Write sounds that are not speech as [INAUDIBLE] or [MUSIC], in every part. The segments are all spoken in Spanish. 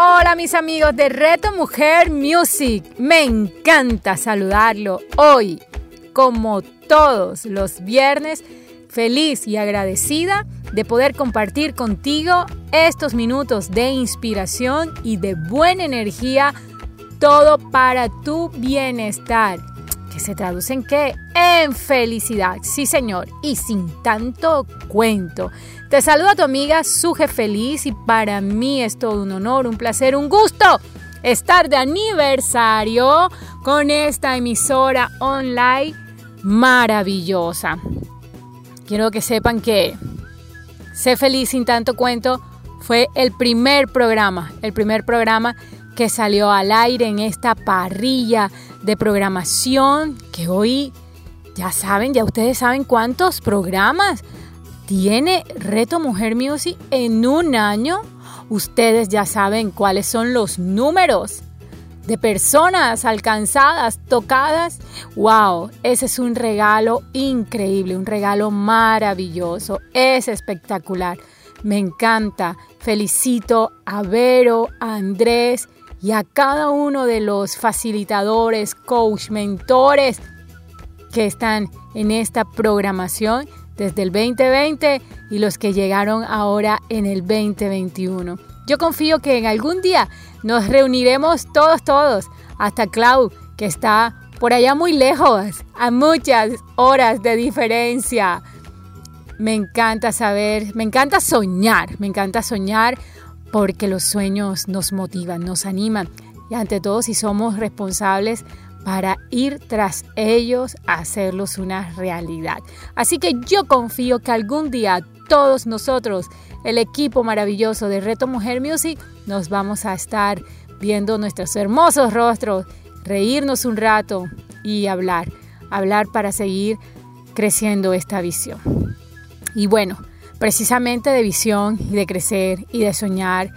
Hola mis amigos de Reto Mujer Music, me encanta saludarlo hoy, como todos los viernes, feliz y agradecida de poder compartir contigo estos minutos de inspiración y de buena energía, todo para tu bienestar. ¿Que se traduce en qué? En felicidad, sí señor, y sin tanto cuento. Te saluda tu amiga Suje Feliz y para mí es todo un honor, un placer, un gusto estar de aniversario con esta emisora online maravillosa. Quiero que sepan que Sé Feliz sin tanto cuento fue el primer programa, el primer programa que salió al aire en esta parrilla de programación que hoy ya saben, ya ustedes saben cuántos programas tiene Reto Mujer Music en un año, ustedes ya saben cuáles son los números de personas alcanzadas, tocadas. ¡Wow! Ese es un regalo increíble, un regalo maravilloso, es espectacular. Me encanta. Felicito a Vero, a Andrés y a cada uno de los facilitadores, coach, mentores que están en esta programación desde el 2020 y los que llegaron ahora en el 2021. Yo confío que en algún día nos reuniremos todos, todos, hasta Clau, que está por allá muy lejos, a muchas horas de diferencia. Me encanta saber, me encanta soñar, me encanta soñar porque los sueños nos motivan, nos animan y ante todo si somos responsables para ir tras ellos hacerlos una realidad. Así que yo confío que algún día todos nosotros, el equipo maravilloso de Reto Mujer Music, nos vamos a estar viendo nuestros hermosos rostros, reírnos un rato y hablar, hablar para seguir creciendo esta visión. Y bueno, precisamente de visión y de crecer y de soñar,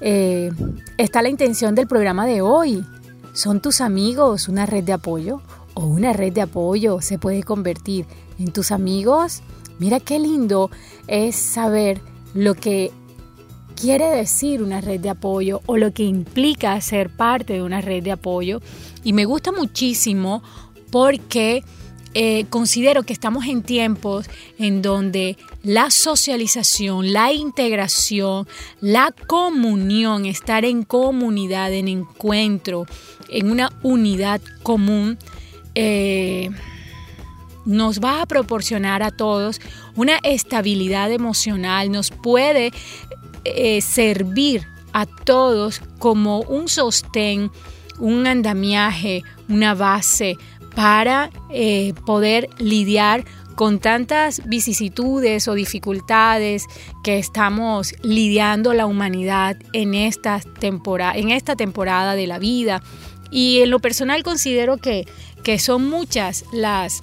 eh, está la intención del programa de hoy. ¿Son tus amigos una red de apoyo? ¿O una red de apoyo se puede convertir en tus amigos? Mira qué lindo es saber lo que quiere decir una red de apoyo o lo que implica ser parte de una red de apoyo. Y me gusta muchísimo porque eh, considero que estamos en tiempos en donde la socialización, la integración, la comunión, estar en comunidad, en encuentro, en una unidad común, eh, nos va a proporcionar a todos una estabilidad emocional, nos puede eh, servir a todos como un sostén, un andamiaje, una base para eh, poder lidiar con tantas vicisitudes o dificultades que estamos lidiando la humanidad en esta temporada, en esta temporada de la vida. Y en lo personal considero que, que son muchas las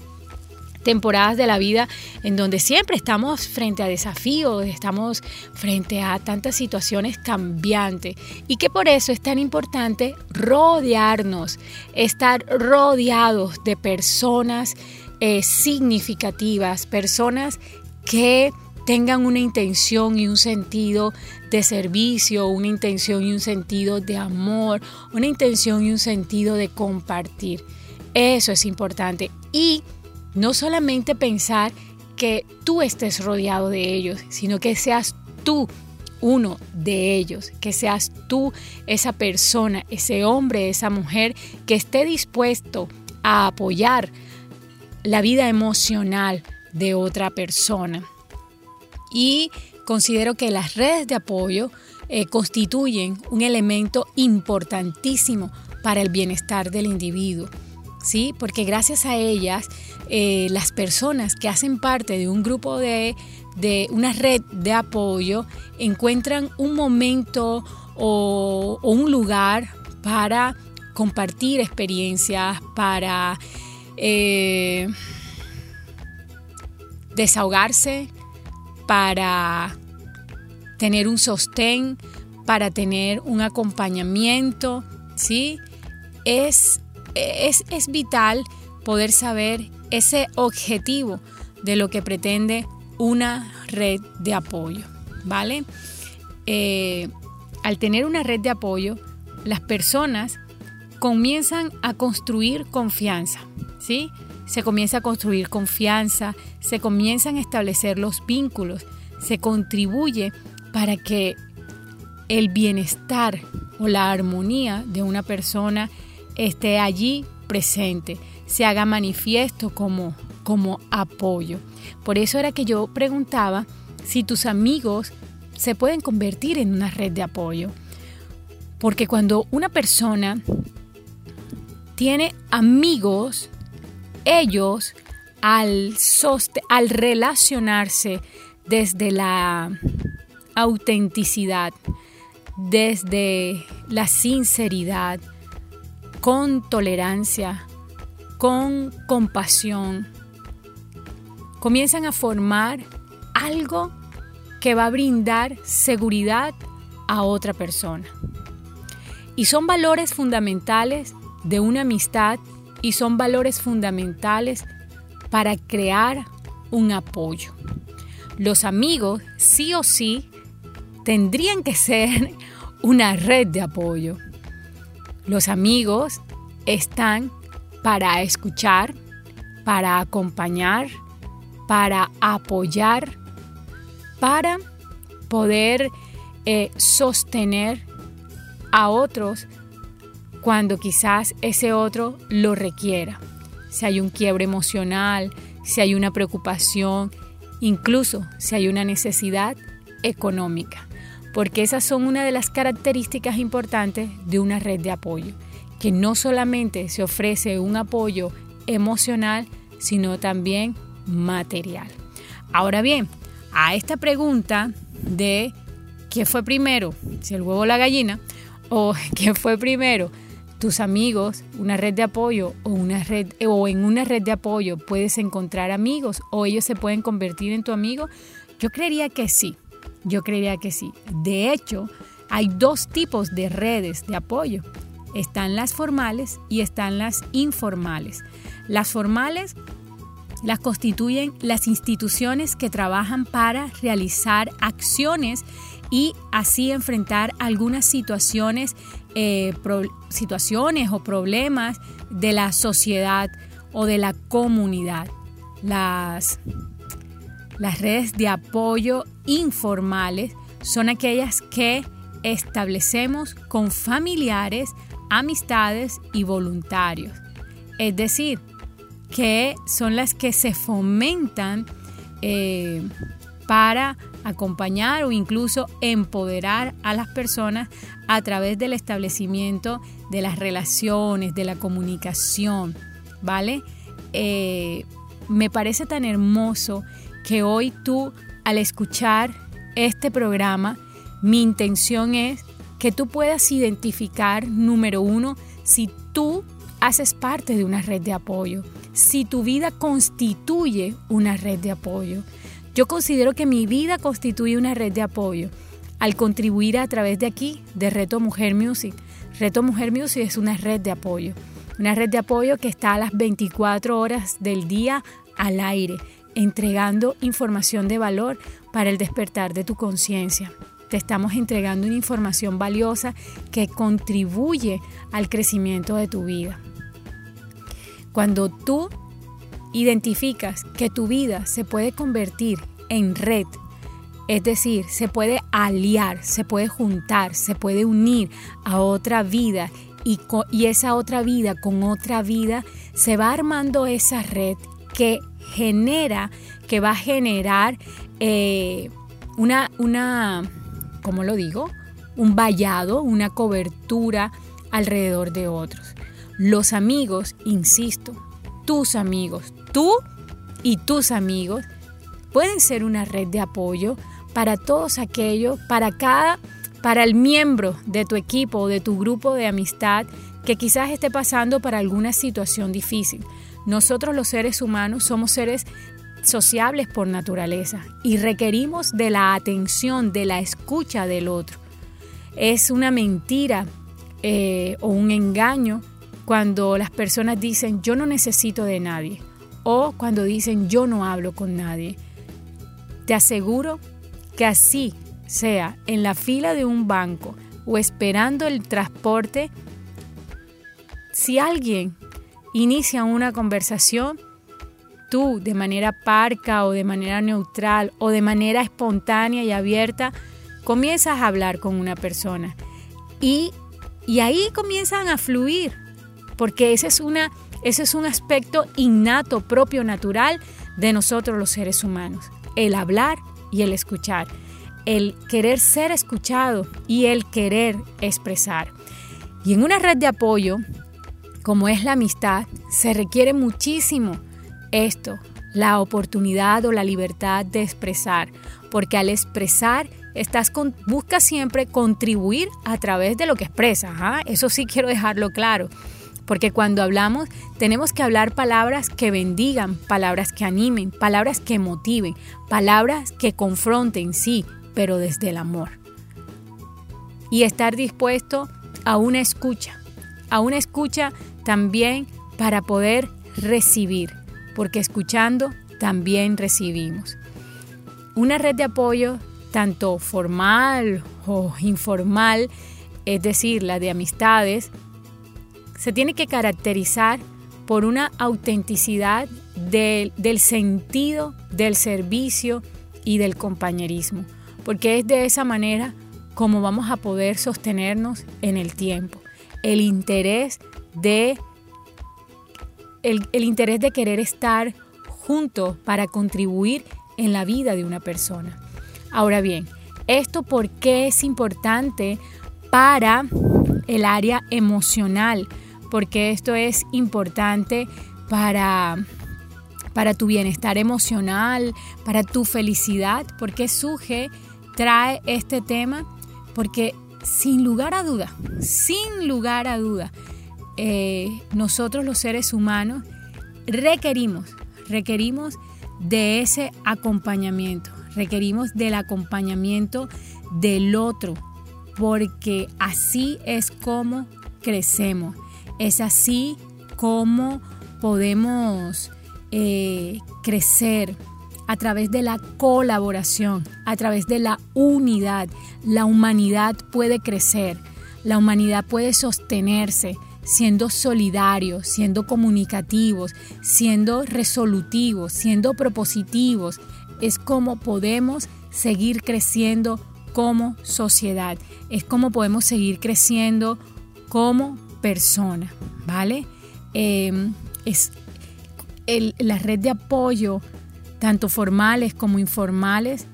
temporadas de la vida en donde siempre estamos frente a desafíos, estamos frente a tantas situaciones cambiantes y que por eso es tan importante rodearnos, estar rodeados de personas eh, significativas, personas que tengan una intención y un sentido de servicio, una intención y un sentido de amor, una intención y un sentido de compartir. Eso es importante. Y no solamente pensar que tú estés rodeado de ellos, sino que seas tú uno de ellos, que seas tú esa persona, ese hombre, esa mujer que esté dispuesto a apoyar la vida emocional de otra persona. Y considero que las redes de apoyo eh, constituyen un elemento importantísimo para el bienestar del individuo. ¿Sí? Porque gracias a ellas, eh, las personas que hacen parte de un grupo de, de una red de apoyo encuentran un momento o, o un lugar para compartir experiencias, para eh, desahogarse, para tener un sostén, para tener un acompañamiento, ¿sí? Es, es, es vital poder saber ese objetivo de lo que pretende una red de apoyo, ¿vale? Eh, al tener una red de apoyo, las personas comienzan a construir confianza, ¿sí? Se comienza a construir confianza, se comienzan a establecer los vínculos, se contribuye para que el bienestar o la armonía de una persona esté allí presente, se haga manifiesto como, como apoyo. Por eso era que yo preguntaba si tus amigos se pueden convertir en una red de apoyo. Porque cuando una persona tiene amigos, ellos al, al relacionarse desde la autenticidad, desde la sinceridad, con tolerancia, con compasión, comienzan a formar algo que va a brindar seguridad a otra persona. Y son valores fundamentales de una amistad y son valores fundamentales para crear un apoyo. Los amigos sí o sí tendrían que ser [LAUGHS] una red de apoyo. Los amigos están para escuchar, para acompañar, para apoyar, para poder eh, sostener a otros cuando quizás ese otro lo requiera. Si hay un quiebre emocional, si hay una preocupación, incluso si hay una necesidad económica, porque esas son una de las características importantes de una red de apoyo, que no solamente se ofrece un apoyo emocional, sino también material. Ahora bien, a esta pregunta de ¿qué fue primero? Si el huevo o la gallina, o [LAUGHS] ¿qué fue primero? Tus amigos, una red de apoyo o una red o en una red de apoyo puedes encontrar amigos o ellos se pueden convertir en tu amigo? Yo creería que sí. Yo creería que sí. De hecho, hay dos tipos de redes de apoyo. Están las formales y están las informales. Las formales las constituyen las instituciones que trabajan para realizar acciones y así enfrentar algunas situaciones, eh, situaciones o problemas de la sociedad o de la comunidad. Las, las redes de apoyo informales son aquellas que establecemos con familiares, amistades y voluntarios. Es decir, que son las que se fomentan eh, para acompañar o incluso empoderar a las personas a través del establecimiento de las relaciones, de la comunicación, ¿vale? Eh, me parece tan hermoso que hoy tú, al escuchar este programa, mi intención es que tú puedas identificar, número uno, si tú haces parte de una red de apoyo, si tu vida constituye una red de apoyo. Yo considero que mi vida constituye una red de apoyo al contribuir a través de aquí, de Reto Mujer Music. Reto Mujer Music es una red de apoyo, una red de apoyo que está a las 24 horas del día al aire, entregando información de valor para el despertar de tu conciencia. Te estamos entregando una información valiosa que contribuye al crecimiento de tu vida. Cuando tú identificas que tu vida se puede convertir en red, es decir, se puede aliar, se puede juntar, se puede unir a otra vida y, esa otra vida con otra vida, se va armando esa red que genera, que va a generar eh, una, una, ¿cómo lo digo? Un vallado, una cobertura alrededor de otros. Los amigos, insisto, tus amigos, tú y tus amigos pueden ser una red de apoyo para todos aquellos, para cada, para el miembro de tu equipo o de tu grupo de amistad que quizás esté pasando por alguna situación difícil. nosotros los seres humanos somos seres sociables por naturaleza y requerimos de la atención, de la escucha del otro. Es una mentira eh, o un engaño cuando las personas dicen yo no necesito de nadie o cuando dicen yo no hablo con nadie. Te aseguro que así sea en la fila de un banco o esperando el transporte, si alguien inicia una conversación, tú de manera parca o de manera neutral o de manera espontánea y abierta, comienzas a hablar con una persona. Y, y ahí comienzan a fluir, porque ese es, una, ese es un aspecto innato, propio, natural de nosotros los seres humanos, el hablar y el escuchar, el querer ser escuchado y el querer expresar. Y en una red de apoyo, como es la amistad, se requiere muchísimo esto, la oportunidad o la libertad de expresar, porque al expresar estás con, buscas siempre contribuir a través de lo que expresas. Eso sí quiero dejarlo claro. Porque cuando hablamos tenemos que hablar palabras que bendigan, palabras que animen, palabras que motiven, palabras que confronten, sí, pero desde el amor. Y estar dispuesto a una escucha, a una escucha también para poder recibir, porque escuchando también recibimos. Una red de apoyo, tanto formal o informal, es decir, la de amistades, se tiene que caracterizar por una autenticidad del sentido del servicio y del compañerismo, porque es de esa manera como vamos a poder sostenernos en el tiempo. El interés de el, interés de querer estar juntos para contribuir en la vida de una persona. Ahora bien, ¿esto por qué es importante para el área emocional? Porque esto es importante para, para tu bienestar emocional, para tu felicidad. ¿Por qué Suge trae este tema? Porque sin lugar a duda, sin lugar a duda, eh, nosotros los seres humanos requerimos, requerimos de ese acompañamiento, requerimos del acompañamiento del otro, porque así es como crecemos, es así como podemos eh, crecer a través de la colaboración, a través de la unidad. La humanidad puede crecer, la humanidad puede sostenerse, siendo solidarios, siendo comunicativos, siendo resolutivos, siendo propositivos, es como podemos seguir creciendo como sociedad, es como podemos seguir creciendo como persona, ¿vale? Em, es la red de apoyo, tanto formales como informales,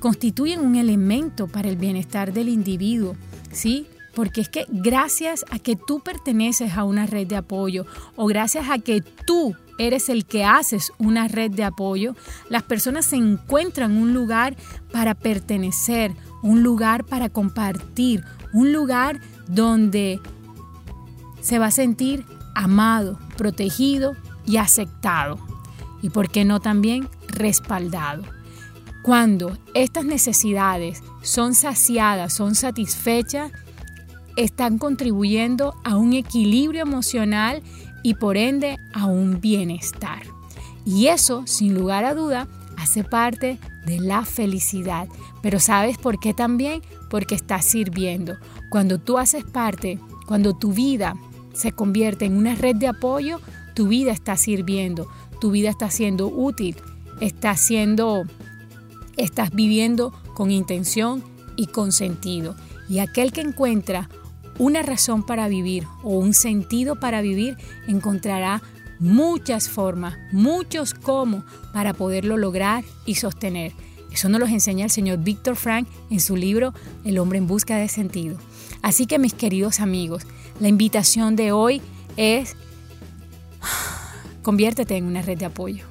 constituyen un elemento para el bienestar del individuo, ¿sí? Porque es que gracias a que tú perteneces a una red de apoyo o gracias a que tú eres el que haces una red de apoyo, las personas se encuentran un lugar para pertenecer, un lugar para compartir, un lugar donde se va a sentir amado, protegido y aceptado. Y por qué no también respaldado. Cuando estas necesidades son saciadas, son satisfechas, están contribuyendo a un equilibrio emocional y por ende a un bienestar. Y eso, sin lugar a duda, hace parte de la felicidad. Pero ¿sabes por qué también? Porque estás sirviendo. Cuando tú haces parte, cuando tu vida se convierte en una red de apoyo, tu vida está sirviendo, tu vida está siendo útil, estás siendo, estás viviendo con intención y con sentido. Y aquel que encuentra una razón para vivir o un sentido para vivir, encontrará muchas formas, muchos cómo para poderlo lograr y sostener. Eso nos lo enseña el señor Víctor Frank en su libro El hombre en busca de sentido. Así que mis queridos amigos, la invitación de hoy es conviértete en una red de apoyo.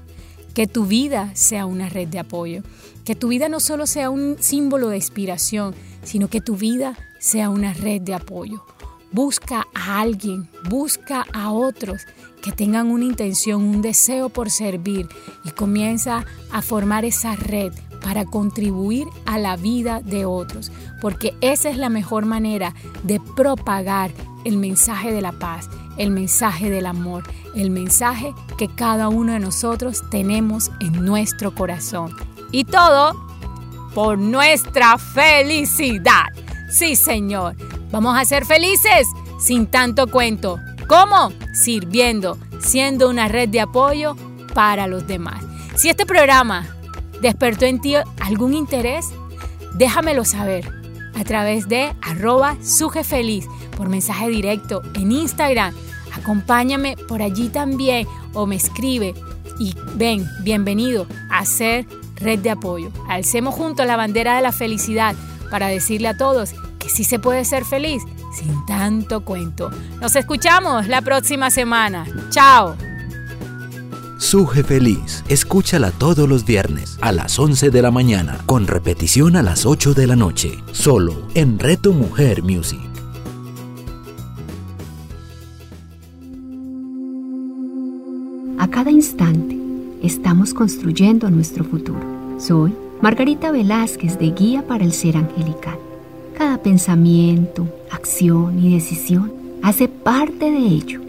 Que tu vida sea una red de apoyo. Que tu vida no solo sea un símbolo de inspiración, sino que tu vida sea una red de apoyo. Busca a alguien, busca a otros que tengan una intención, un deseo por servir y comienza a formar esa red para contribuir a la vida de otros, porque esa es la mejor manera de propagar el mensaje de la paz, el mensaje del amor, el mensaje que cada uno de nosotros tenemos en nuestro corazón. Y todo por nuestra felicidad. Sí, Señor. Vamos a ser felices sin tanto cuento. ¿Cómo? Sirviendo, siendo una red de apoyo para los demás. Si este programa despertó en ti algún interés, déjamelo saber a través de arroba sujefeliz por mensaje directo en Instagram. Acompáñame por allí también o me escribe y ven, bienvenido a ser red de apoyo. Alcemos juntos la bandera de la felicidad para decirle a todos que sí se puede ser feliz sin tanto cuento. Nos escuchamos la próxima semana. Chao. Suje Feliz, escúchala todos los viernes a las 11 de la mañana, con repetición a las 8 de la noche, solo en Reto Mujer Music. A cada instante estamos construyendo nuestro futuro. Soy Margarita Velázquez de Guía para el Ser Angelical. Cada pensamiento, acción y decisión hace parte de ello